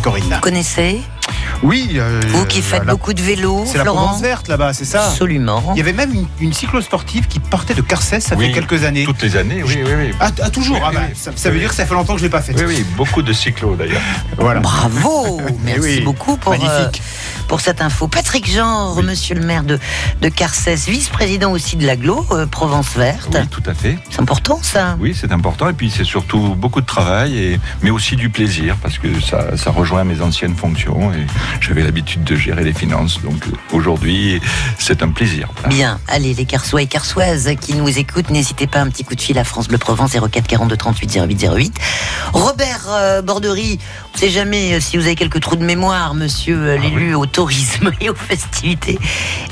Corinne. Vous connaissez Oui. euh, Vous qui faites la- beaucoup de vélo, C'est la Provence verte là-bas, c'est ça Absolument. Il y avait même une, une cyclo-sportive qui partait de Carcès, ça fait quelques années. Toutes les années, oui, oui, oui. Ah, ah, toujours Oui, Ah bah, oui. Ça, ça veut Oui, dire que ça fait longtemps que je l'ai pas fait. Oui, oui, beaucoup de cyclos d'ailleurs. Voilà. Bravo Merci oui, beaucoup pour, magnifique. euh, pour cette info. Patrick Genre, monsieur le maire de, de Carcès, vice-président aussi de l'aglo, euh, Provence Verte. Oui, tout à fait. C'est important ça Oui, c'est important. Et puis c'est surtout beaucoup de travail, et, mais aussi du plaisir, parce que ça, ça rejoint mes anciennes fonctions. Et j'avais l'habitude de gérer les finances. Donc euh, aujourd'hui, c'est un plaisir. Bien, allez les Carsois et Carsoises qui nous écoutent, n'hésitez pas un petit coup de fil à France Bleu Provence 04 42 38 08 08. Robert euh, ne sait jamais euh, si vous avez quelques trous de mémoire, monsieur euh, Ah l'élu au tourisme et aux festivités.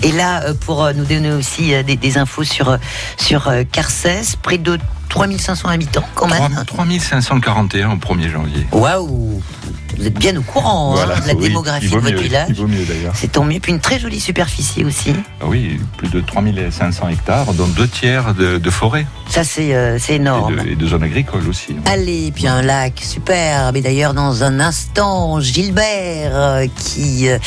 Et là, euh, pour nous donner aussi des, des infos sur, sur Carcès, près de 3500 habitants quand même. 3 3541 au 1er janvier. Waouh Vous êtes bien au courant hein, de la Oui, démographie de votre village. C'est tant mieux. Puis une très jolie superficie aussi. Ah Oui, plus de 3500 hectares, dont deux tiers de, de forêt Ça, c'est euh, et énorme. de, et de zones agricoles aussi. Allez, puis un lac superbe. Et d'ailleurs, dans un instant, Gilbert, euh, qui euh,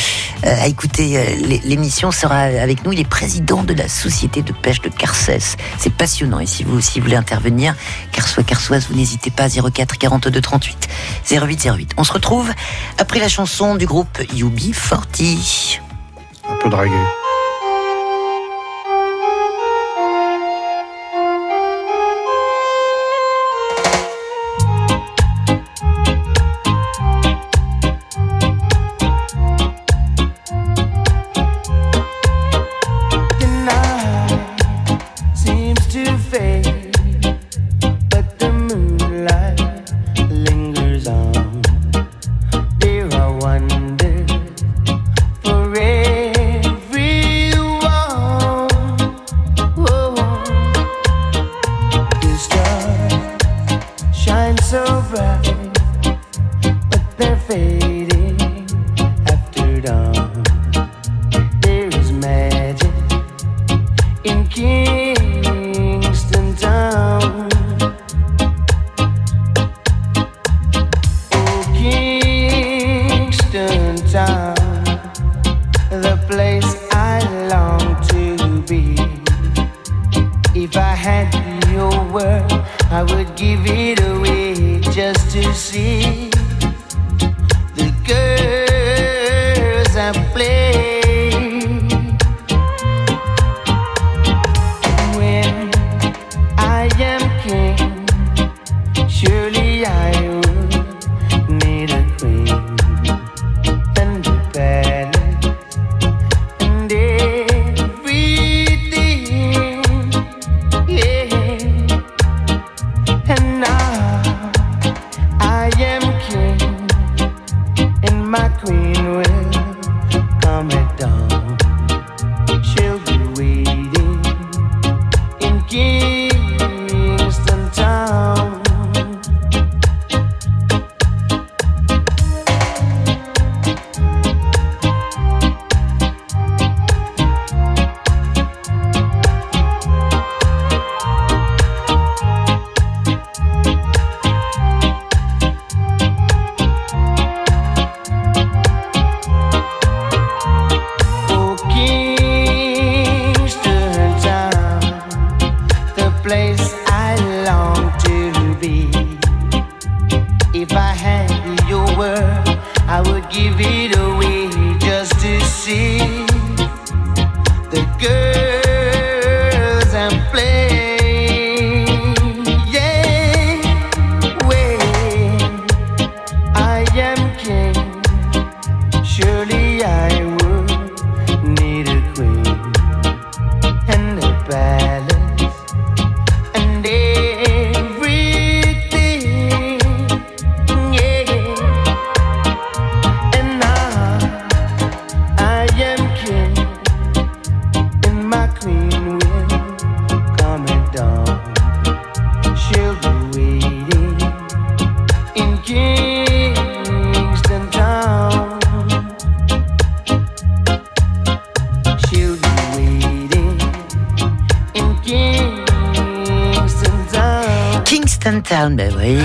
euh, a écouté l'é- l'émission, sera avec nous. Il est président de la Société de pêche de Carcès. C'est passionnant. Et si vous aussi voulez intervenir, Carsois, Carsoise, vous n'hésitez pas, 04 42 38 08 08. On se retrouve après la chanson du groupe UB40. Un peu dragué. over.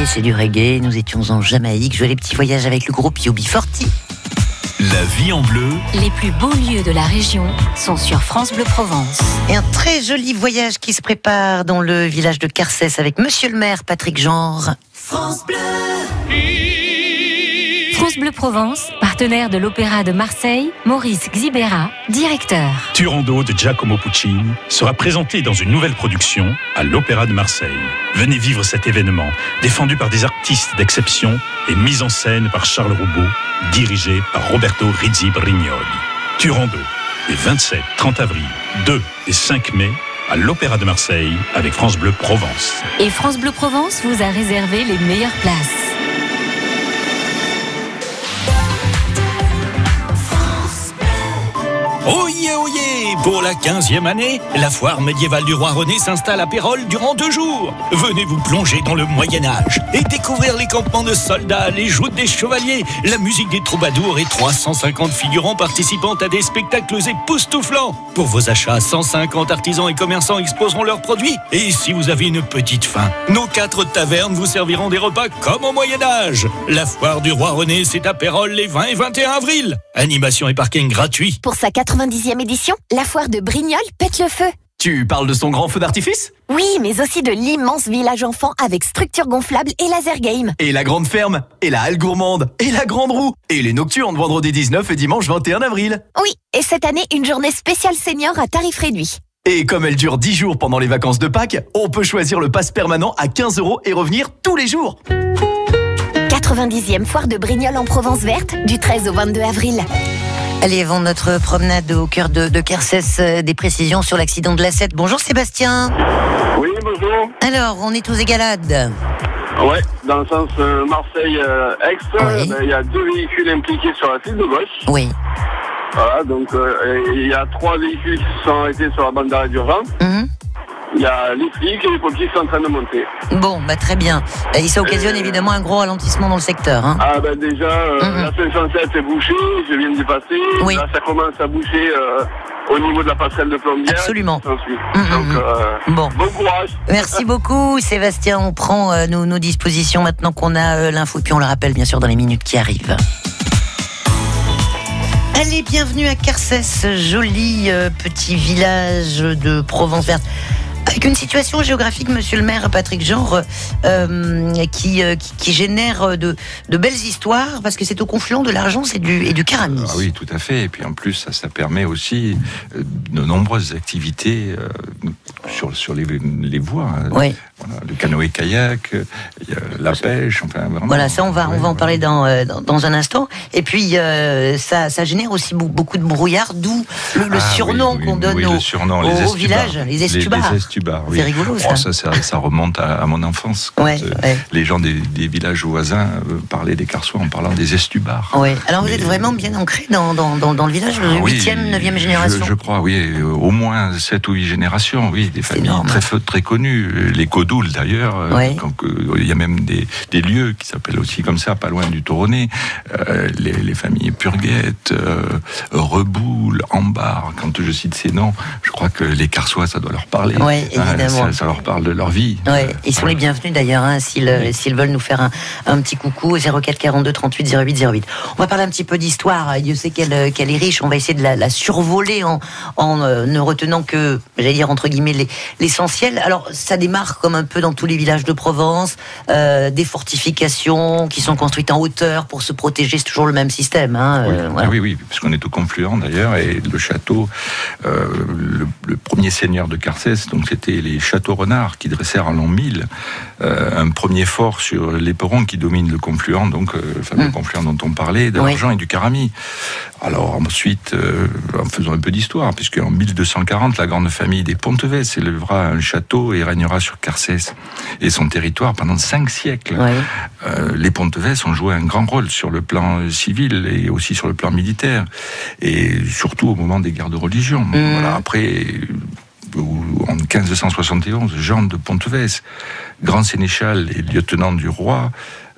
C'est du reggae. Nous étions en Jamaïque, jouais les petits voyages avec le groupe Yobi Forti. La vie en bleu. Les plus beaux lieux de la région sont sur France Bleu Provence. Et un très joli voyage qui se prépare dans le village de Carcès avec Monsieur le maire Patrick Genre. France Bleu France Bleu Provence, partenaire de l'Opéra de Marseille, Maurice Xibera, directeur. Turando de Giacomo Puccini sera présenté dans une nouvelle production à l'Opéra de Marseille. Venez vivre cet événement, défendu par des artistes d'exception et mis en scène par Charles Roubaud, dirigé par Roberto Rizzi Brignoli. Turando, les 27, 30 avril, 2 et 5 mai, à l'Opéra de Marseille avec France Bleu Provence. Et France Bleu Provence vous a réservé les meilleures places. Pour la 15e année, la foire médiévale du roi René s'installe à Pérol durant deux jours. Venez vous plonger dans le Moyen-Âge et découvrir les campements de soldats, les joutes des chevaliers, la musique des troubadours et 350 figurants participant à des spectacles époustouflants. Pour vos achats, 150 artisans et commerçants exposeront leurs produits. Et si vous avez une petite faim, nos quatre tavernes vous serviront des repas comme au Moyen-Âge. La foire du roi René, c'est à Pérol les 20 et 21 avril. Animation et parking gratuit. Pour sa 90e édition, la foire de Brignoles pète le feu. Tu parles de son grand feu d'artifice? Oui, mais aussi de l'immense village enfant avec structure gonflable et laser game. Et la grande ferme Et la halle gourmande Et la grande roue Et les nocturnes vendredi 19 et dimanche 21 avril Oui, et cette année, une journée spéciale senior à tarif réduit. Et comme elle dure 10 jours pendant les vacances de Pâques, on peut choisir le pass permanent à 15 euros et revenir tous les jours 90e foire de Brignoles en Provence verte du 13 au 22 avril. Allez, avant notre promenade au cœur de, de Carcès, euh, des précisions sur l'accident de la 7. Bonjour Sébastien. Oui, bonjour. Alors, on est aux égalades. Ouais, dans le sens euh, Marseille-Aix, Oui. il y a deux véhicules impliqués sur la file de gauche. Oui. Voilà, donc euh, et il y a trois véhicules qui se sont arrêtés sur la bande d'arrêt d'urgence. Mhm. Il y a les flics et les pompiers qui sont en train de monter. Bon, bah très bien. Et ça occasionne Euh, évidemment un gros ralentissement dans le secteur. Hein. Ah ben déjà, euh, Mhm. la 507 est bouchée, je viens d'y passer. Oui. Là, ça commence à boucher euh, au niveau de la passerelle de plombière. Absolument. Mhm, Donc, mhm. euh, Bon. bon courage. Merci beaucoup Sébastien. On prend nos, nos dispositions maintenant qu'on a l'info. Puis on le rappelle bien sûr dans les minutes qui arrivent. Allez, bienvenue à Carcès, joli petit village de Provence verte. Avec une situation géographique, monsieur le maire Patrick Genre, euh, qui, euh, qui, génère de, de belles histoires, parce que c'est au confluent de l'Argence et du, et Caramis. Ah oui, tout à fait. Et puis en plus, ça, permet aussi euh, de nombreuses activités euh, sur, sur les, les voies. hein. Oui. Voilà, le canoë-kayak, euh, la pêche, enfin vraiment. Voilà, ça on va, on va en ouais. parler dans, euh, dans, dans un instant. Et puis euh, ça, ça génère aussi beau- beaucoup de brouillard, d'où le, le Ah surnom oui, oui, qu'on donne oui, surnom, aux les estubars. les. Les. C'est rigolo, ça. Oh, ça, ça, ça remonte à, à mon enfance. Quand, Ouais, euh, ouais. Les gens des, des villages voisins euh, parlaient des Carsois en parlant des estubars. Alors vous Mais- êtes vraiment bien ancré dans, dans, dans, le village, Ah oui, 8e, 9e je- génération. Je, crois, oui, au moins 7 ou 8 générations, oui, des familles très, connues. Les Codoules, d'ailleurs, euh, euh, il y a même des, des lieux qui s'appellent aussi comme ça, pas loin du Toronnet. Euh, les, les familles Purguette, euh, Reboul, Ambar, quand je cite ces noms, je crois que les Carsois, ça doit leur parler. Évidemment. ça, ça leur parle de leur vie. Ils sont les bienvenus d'ailleurs, hein, s'ils veulent nous faire un, un petit coucou, 04 42 38 08 08. On va parler un petit peu d'histoire, Dieu sait qu'elle est riche, on va essayer de la, la survoler en, en ne retenant que, j'allais dire entre guillemets, l'essentiel. Alors ça démarre comme un peu dans tous les villages de Provence, euh, des fortifications qui sont construites en hauteur pour se protéger, c'est toujours le même système. Hein, Oui, euh, ah voilà. oui, oui, puisqu'on est au confluent d'ailleurs, et le château, euh, le, le premier seigneur de Carcès, donc c'était les châteaux renards qui dressèrent en l'an 1000 euh, un premier fort sur l'éperon qui domine le confluent, donc le fameux Mm. confluent dont on parlait, de Oui. l'argent et du carami. Alors ensuite, en faisant un peu d'histoire, puisque en 1240, la grande famille des Pontevès élèvera un château et régnera sur Carcès et son territoire pendant cinq siècles. Ouais. Euh, les Pontevès ont joué un grand rôle sur le plan euh, civil et aussi sur le plan militaire, et surtout au moment des guerres de religion. Voilà, après, euh, en 1571, Jean de Pontevès, grand sénéchal et lieutenant du roi,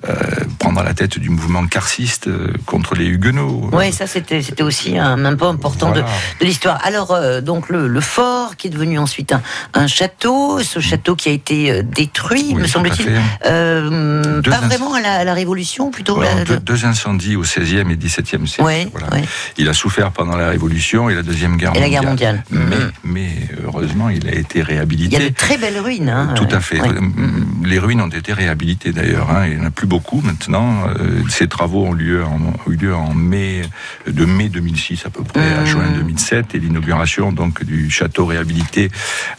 euh, prendre la tête du mouvement carciste euh, contre les Huguenots. Oui, ça c'était c'était aussi un, un point important de, Voilà. de l'histoire. Alors euh, donc le, le fort qui est devenu ensuite un, un château, ce château qui a été détruit, Oui, me semble-t-il, pas vraiment à la, à la Révolution, plutôt. La- deux, deux incendies au XVIe et XVIIe siècle. Ouais, Voilà. ouais. Il a souffert pendant la Révolution et la Deuxième Guerre Et la mondiale. guerre mondiale. Mais, mais heureusement, il a été Il y réhabilité. a de très belles ruines. hein, Tout à fait. Les ruines ont été réhabilitées d'ailleurs. hein. Il n'y en a plus beaucoup maintenant. Euh, Ces travaux ont, lieu en, ont eu lieu en mai, de mai 2006 à peu près à Mmh. juin 2007. Et l'inauguration donc du château réhabilité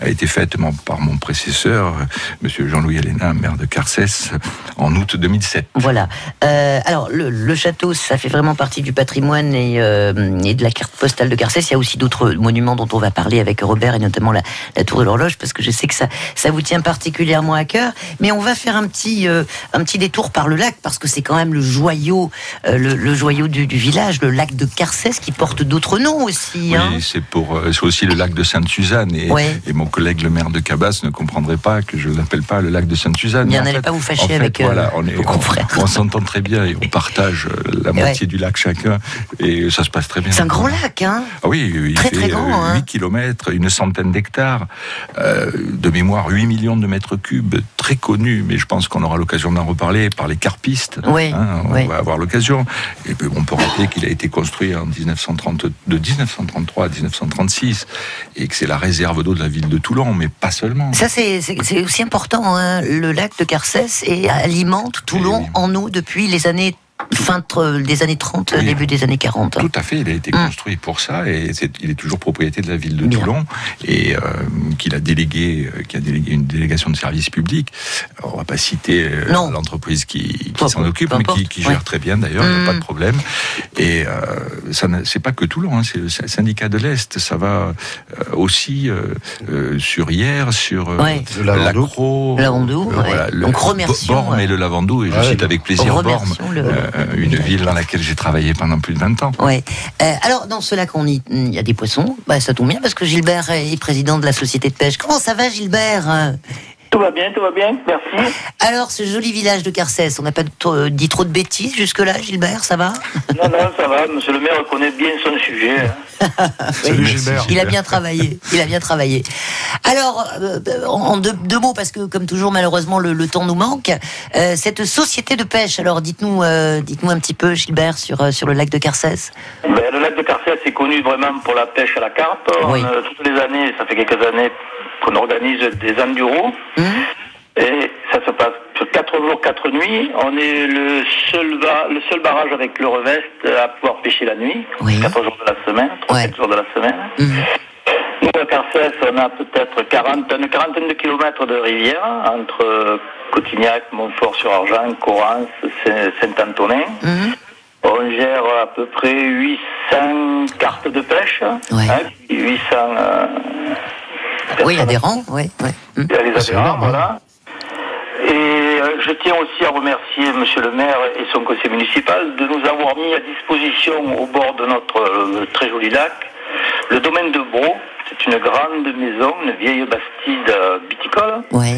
a été faite par mon prédécesseur, euh, Monsieur Jean-Louis Héléna, maire de Carcès, en août 2007. Voilà. Euh, alors, le, le château, ça fait vraiment partie du patrimoine et, euh, et de la carte postale de Carcès. Il y a aussi d'autres monuments dont on va parler avec Robert, et notamment la, la tour de l'horloge, parce que je sais que ça, ça vous tient particulièrement à cœur. Mais on va faire un petit, euh, un petit détour par le lac, parce que c'est quand même le joyau, euh, le, le joyau du, du village, le lac de Carcès, qui porte d'autres noms aussi. hein. Oui, c'est pour, euh, c'est aussi le lac de Sainte-Suzanne. Et, Ouais. et mon collègue, le maire de Cabas, ne comprendrait pas que je l'appelle pas le lac de Sainte-Suzanne. Bien, n'allez pas vous fâcher en fait, avec, euh, voilà, on est, vos on- confrères. On, s'entend très bien et on partage la moitié du lac chacun. Et ça se passe très bien. C'est un grand lac, hein Ah oui, il Très, fait très grand, euh, hein. 8 km, une centaine d'hectares, euh, de mémoire 8 millions de mètres cubes, très connu, mais je pense qu'on aura l'occasion d'en reparler par les carpistes. Oui, hein, on oui. va avoir l'occasion. Et puis, on peut rappeler qu'il a été construit en 1930, de 1933 à 1936 et que c'est la réserve d'eau de la ville de Toulon, mais pas seulement. Ça, c'est aussi important. hein. Le lac de Carcès et alimente Toulon oui. en eau depuis les années fin tr- des années 30, Oui. début des années 40. Tout à fait, il a été Hum. construit pour ça et il est toujours propriété de la ville de Bien. Toulon et euh, qu'il a délégué, euh, qui a délégué une délégation de service public. Alors, on va pas citer euh, l'entreprise qui, s'en occupe, mais qui, gère ouais. très bien d'ailleurs, il n'y a Hum. pas de problème. Et euh, ça, c'est pas que Toulon, hein, c'est le sy- syndicat de l'Est, ça va euh, aussi euh, euh, sur hier, sur euh, Ouais. Le Lavandou. l'Accro, Lavandou, euh, ouais. le Donc, remercions, Bormes ouais. et le Lavandou, et je Ouais. cite avec plaisir Remercions le- euh, une ville dans laquelle j'ai travaillé pendant plus de 20 ans. Ouais. Euh, alors, dans ce lac, on y- il y a des poissons. Bah, ça tombe bien parce que Gilbert est président de la société de pêche. Comment ça va, Gilbert? Euh, Tout va bien, tout va bien, merci. Alors, ce joli village de Carcès, on n'a pas trop- dit trop de bêtises jusque-là, Gilbert, ça va Non, non, ça va, monsieur le maire connaît bien son sujet. hein. Salut Gilbert. Il a bien travaillé. Il a bien travaillé. Alors, euh, en deux, deux mots, parce que comme toujours, malheureusement, le, le temps nous manque. Euh, cette société de pêche. Alors, dites-nous, euh, dites-nous un petit peu, Gilbert, sur euh, sur le lac de Carcès. Ben, le lac de Carcès est connu vraiment pour la pêche à la carpe. Oui. euh, toutes les années, ça fait quelques années qu'on organise des enduros. Hum Et ça se passe sur 4 jours, 4 nuits. On est le seul, ba- le seul barrage avec le reveste à pouvoir pêcher la nuit. Oui. 4 jours de la semaine, 3 Ouais. jours de la semaine. Hum. Nous, à Carcès, on a peut-être 40, une quarantaine de kilomètres de rivière entre Cotignac, Montfort-sur-Argent, Corrance, Saint- Saint-Antonin. Hum. On gère à peu près 800 cartes de pêche, Ouais. hein, 800 euh, Oui, adhérent, oui. oui. Hum. il y a les adhérents, énorme, hein. voilà. Et euh, je tiens aussi à remercier Monsieur le maire et son conseil municipal de nous avoir mis à disposition au bord de notre euh, très joli lac le domaine de Bro. C'est une grande maison, une vieille bastide euh, viticole, Ouais.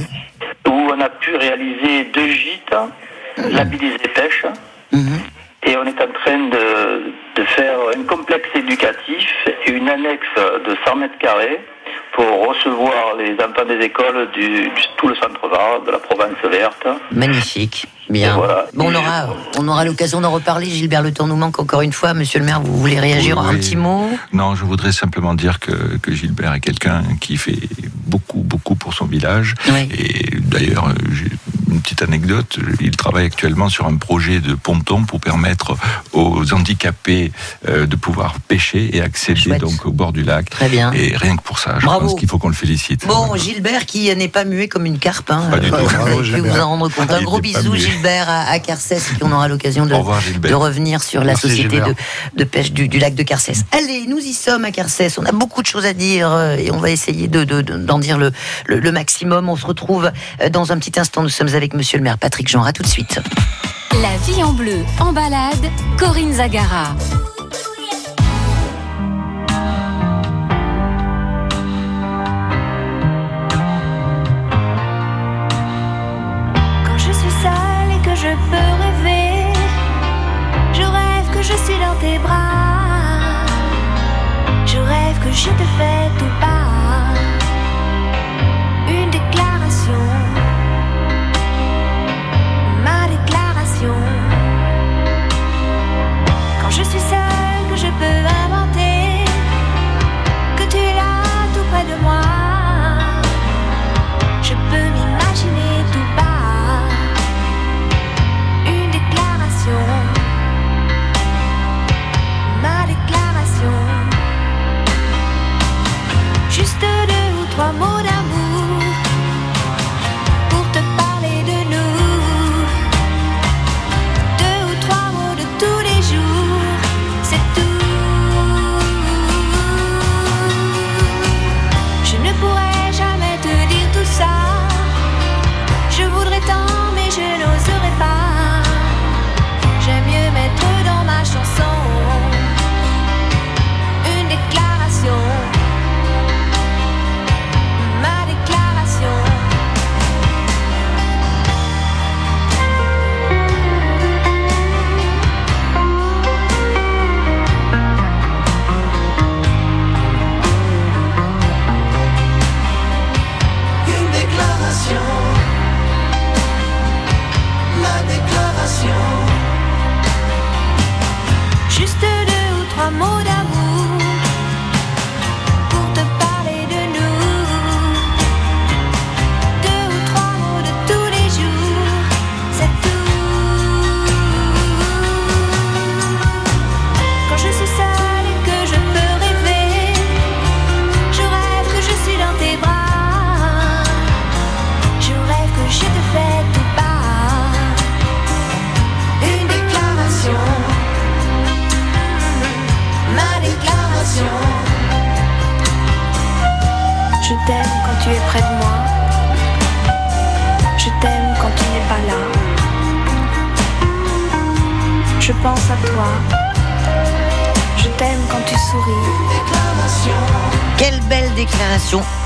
où on a pu réaliser deux gîtes, labellisés pêche. Mhm. Et on est en train de, de faire un complexe éducatif et une annexe de 100 mètres carrés pour recevoir les enfants des écoles du, du- tout le centre Var, de la Provence verte. Magnifique. Bien. Voilà. Bon, on aura, on aura l'occasion d'en reparler. Gilbert, le temps nous manque encore une fois. Monsieur le maire, vous voulez réagir Oui, un oui. petit mot? Non, je voudrais simplement dire que, que Gilbert est quelqu'un qui fait beaucoup, beaucoup pour son village. Oui. Et d'ailleurs, une petite anecdote. Il travaille actuellement sur un projet de ponton pour permettre aux handicapés euh, de pouvoir pêcher et accéder Chouette. donc au bord du lac. Très bien. Et rien que pour ça, je Bravo. pense qu'il faut qu'on le félicite. Bon, Gilbert qui n'est pas muet comme une carpe, hein, Pas du tout. vous Bravo, vous en rendre compte. Un Il gros bisou. Gilbert, à, à Carcès, et puis on aura l'occasion de, revenir sur la Merci, société de, pêche du, du lac de Carcès. Allez, nous y sommes à Carcès. On a beaucoup de choses à dire euh, et on va essayer de- de- de- d'en dire le, le- le maximum. On se retrouve euh, dans un petit instant. Nous sommes avec monsieur le maire Patrick Jean. À tout de suite. La vie en bleu, en balade, Corinne Zagara. Quand je suis seule et que je peux rêver, je rêve que je suis dans tes bras. Je rêve que je te fais.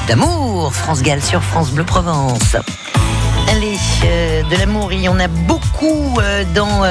D'amour, France Gall sur France Bleu Provence. Allez, euh, de l'amour, il y en a beaucoup euh, dans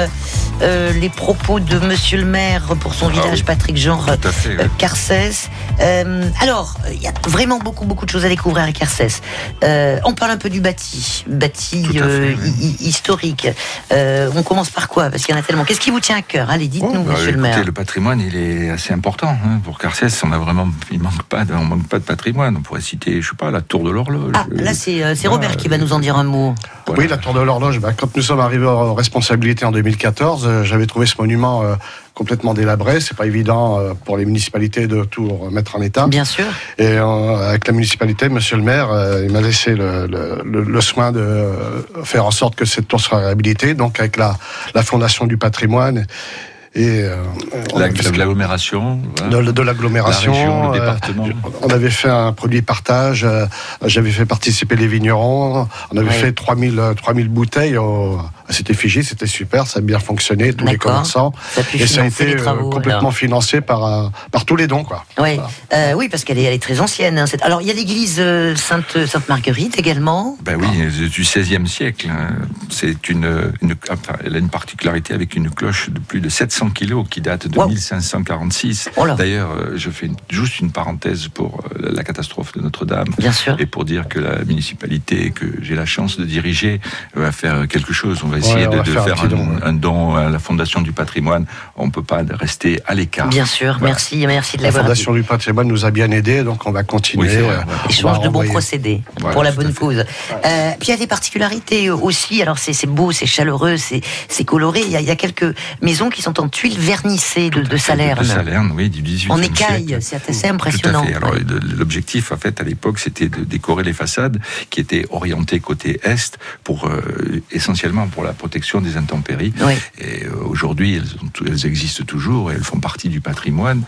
euh, les propos de Monsieur le maire pour son village, Patrick Jean fait, euh, oui. Carcès. Euh, alors, il y a vraiment beaucoup, beaucoup de choses à découvrir à Carcès. Euh, on parle un peu du bâti, bâti oui. historique. Euh, on commence par quoi? Parce qu'il y en a tellement. Qu'est-ce qui vous tient à cœur? Allez, dites-nous, Bah, Monsieur le écoutez, maire. le patrimoine, il est assez important hein. pour Carcès. On a vraiment, il manque pas, de, on manque pas de patrimoine. On pourrait citer, je sais pas, la tour de l'horloge. Ah, là, c'est euh, Robert qui va nous en dire un mot. Voilà. Oui, la tour de l'horloge. bah, quand nous sommes arrivés aux responsabilités en 2014, euh, j'avais trouvé ce monument euh, complètement délabré. C'est pas évident euh, pour les municipalités de tout remettre en état. Bien sûr. Et avec la municipalité, Monsieur le maire, il m'a laissé le, le- le- le soin de faire en sorte que cette tour soit réhabilitée. Donc avec la, la fondation du patrimoine et euh, fait- L'agglomération. voilà. de, de l'agglomération. La région, le euh, département. on avait fait un produit partage, euh, j'avais fait participer les vignerons, on avait Ouais. fait 3000, euh, 3000 bouteilles au- cette effigie, c'était super, ça a bien fonctionné, tous les commerçants. Ça Et ça a été euh, travaux, complètement alors. financé par, euh, par tous les dons. Quoi. Oui, Voilà. Euh, oui, parce qu'elle est, elle est très ancienne. hein, cette- Alors, il y a l'église Sainte, Sainte Marguerite également? Ben oui, du XVIe siècle. hein. C'est une, une- enfin, elle a une particularité avec une cloche de plus de 700 kilos qui date de Wow. 1546. Oh là. D'ailleurs, je fais une- juste une parenthèse pour la catastrophe de Notre-Dame. Bien sûr. Et pour dire que la municipalité que j'ai la chance de diriger va faire quelque chose. On va essayer de, va de faire un faire, don, un, ouais. un don à la Fondation du patrimoine. On ne peut pas rester à l'écart. Bien sûr, Voilà. merci, merci de La l'avoir dit. Fondation du patrimoine nous a bien aidés, donc on va continuer. Oui, euh, Échange de bons procédés Voilà, pour la bonne cause. Euh, puis il y a des particularités aussi. Alors c'est beau, c'est chaleureux, c'est coloré. Il y, a, il y a quelques maisons qui sont en tuiles vernissées de, de Salerne. De Salerne, oui, du 18e En écaille, siècle. c'est assez impressionnant. Tout à fait. Alors, l'objectif, en fait, à l'époque, c'était de décorer les façades qui étaient orientées côté est pour euh, essentiellement pour la protection des intempéries. Oui. Et euh, aujourd'hui, elles, elles existent toujours et elles font partie du patrimoine.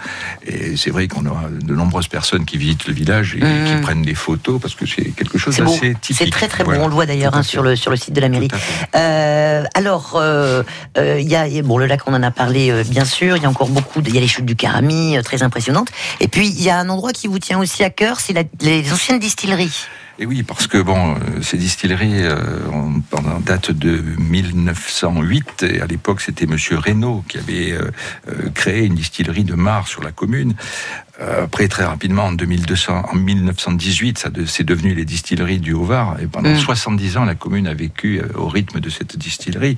Et c'est vrai qu'on a de nombreuses personnes qui visitent le village et Mhm. qui prennent des photos parce que c'est quelque chose d'assez typique. c'est très très. Voilà. On le voit d'ailleurs hein, sur le sur le site de la mairie. Euh, alors, euh, euh, il y a il y a- bon le lac, on en a parlé euh, bien sûr. Il y a encore beaucoup. Il y a les chutes du Carami, euh, très impressionnantes. Et puis il y a un endroit qui vous tient aussi à cœur, c'est les anciennes distilleries. Et oui, parce que bon, euh, ces distilleries euh, date de 1908, et à l'époque c'était Monsieur Reynaud qui avait euh, créé une distillerie de Mar sur la commune. Euh, Après, très rapidement, en, 2200, en 1918, ça de- c'est devenu les distilleries du Haut-Var. Et pendant Mm. 70 ans, la commune a vécu euh, au rythme de cette distillerie.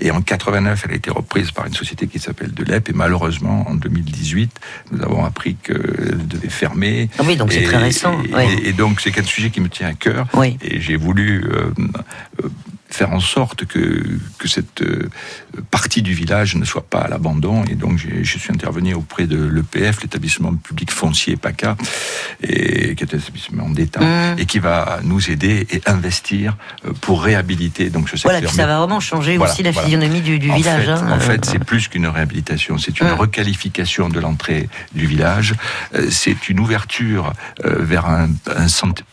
Et en 89, elle a été reprise par une société qui s'appelle Delep. Et malheureusement, en 2018, nous avons appris qu'elle devait fermer. Ah oui, donc c'est très récent, Et, oui. et donc, c'est un sujet qui me tient à cœur. Oui. Et j'ai voulu euh, euh, faire en sorte que, que cette euh, partie du village ne soit pas à l'abandon. Et donc, je suis intervenu auprès de l'EPF, l'établissement public foncier PACA, et, qui est un établissement d'État, Mm. et qui va nous aider et investir euh, pour réhabiliter donc, ce secteur. Voilà, puis ça va vraiment changer Voilà, aussi la voilà. physionomie du, du en village. Fait, hein. en fait, Euh, c'est plus qu'une réhabilitation, c'est une Mm. requalification de l'entrée du village. C'est une ouverture vers un, un centre-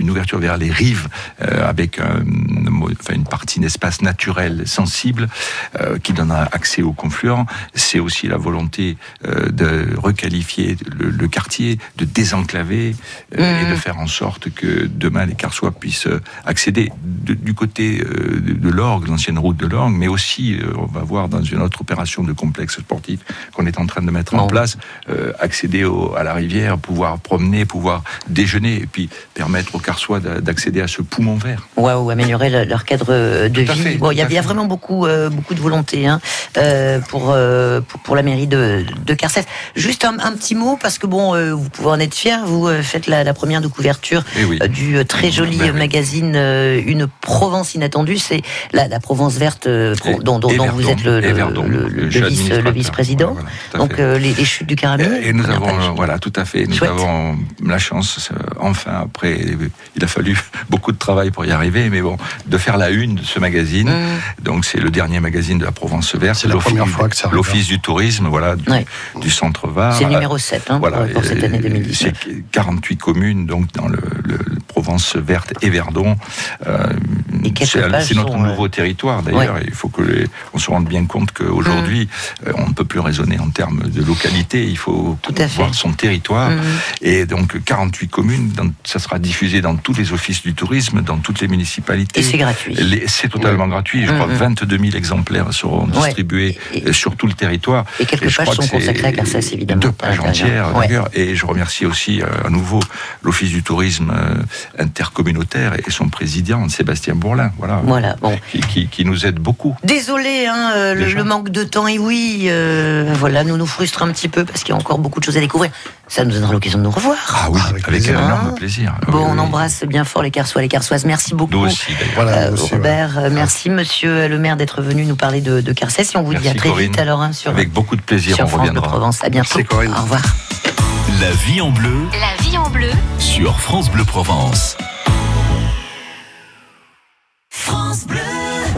une ouverture vers les rives euh, avec un, enfin, une partie d'espace naturel sensible euh, qui donnera accès au confluent. C'est aussi la volonté euh, de requalifier le, le quartier, de désenclaver et de faire en sorte que demain les Carsois puissent accéder de- du côté de, l'Orgue, l'ancienne route de l'Orgue, mais aussi, on va voir dans une autre opération de complexe sportif qu'on est en train de mettre en place, euh, accéder au- à la rivière, pouvoir promener, pouvoir déjeuner, et puis permettre aux Carsois d'a- d'accéder à ce poumon vert. Ouais, ou améliorer le- leur cadre de Tout vie. bon, il y, a- y vraiment beaucoup, euh, beaucoup de volonté hein, euh, pour, euh, pour pour la mairie de, de. Juste un, un petit mot parce que bon, vous pouvez en être fier. Vous faites la, la première de couverture Eh oui. du très joli Ben magazine Une Provence inattendue. C'est la, la Provence verte pro- Et- dont, dont- et dont Verdon, vous êtes le, le, le- vice, vice-président. Voilà, voilà, Donc les, les chutes du Caramel. Et nous avons, voilà, tout à fait, nous Chouette. avons la chance, enfin, après, il a fallu beaucoup de travail pour y arriver, mais bon, de faire la une de ce magazine. Mmh. Donc, c'est le dernier magazine de la Provence verte. C'est la l'office- première fois que ça. L'Office du tourisme, voilà, du, Ouais. du centre Var. C'est le numéro 7 hein, Voilà, pour, cette et- année et 2019. C'est 48 communes, donc, dans le Provence verte et Verdon. Euh, Et c'est notre sont, euh, nouveau territoire, d'ailleurs. Ouais. Il faut que les- on se rende bien compte qu'aujourd'hui, euh, on ne peut plus raisonner en termes de localité. Il faut Tout à fait. voir son territoire. Mhm. Et donc 48 communes, dans- ça sera diffusé dans tous les offices du tourisme, dans toutes les municipalités. Et c'est gratuit. Les- C'est totalement gratuit. Je crois Mhm. 22 000 exemplaires seront Ouais. distribués Et- euh, sur tout le territoire. Et quelques je pages crois sont consacrées à Carcès, évidemment, Deux pages entières, Ouais. d'ailleurs. Et je remercie aussi à nouveau l'Office du tourisme intercommunautaire et son président, Sébastien Bourlin. Voilà. Voilà, bon. Qui, qui- qui nous aide beaucoup. Désolé, hein, euh, le, manque de temps, et oui, euh, voilà, nous nous frustre un petit peu parce qu'il y a encore beaucoup de choses à découvrir. Ça nous donnera l'occasion de nous revoir. Ah oui, Avec avec, plaisir. un énorme Hein plaisir. Ah Bon, oui, on oui. embrasse bien fort les Carsois, les Carsoises. Merci beaucoup. Nous aussi. Voilà, Euh, nous aussi, Robert, merci monsieur le maire d'être venu nous parler de, de Carcès et on vous dit à très Corinne. vite alors hein, sur, Avec beaucoup de plaisir, sur on France Bleu reviendra. Provence. À bientôt. Merci, Corinne. Au revoir. La vie en bleu La vie en bleu. sur France Bleu Provence. France Bleu.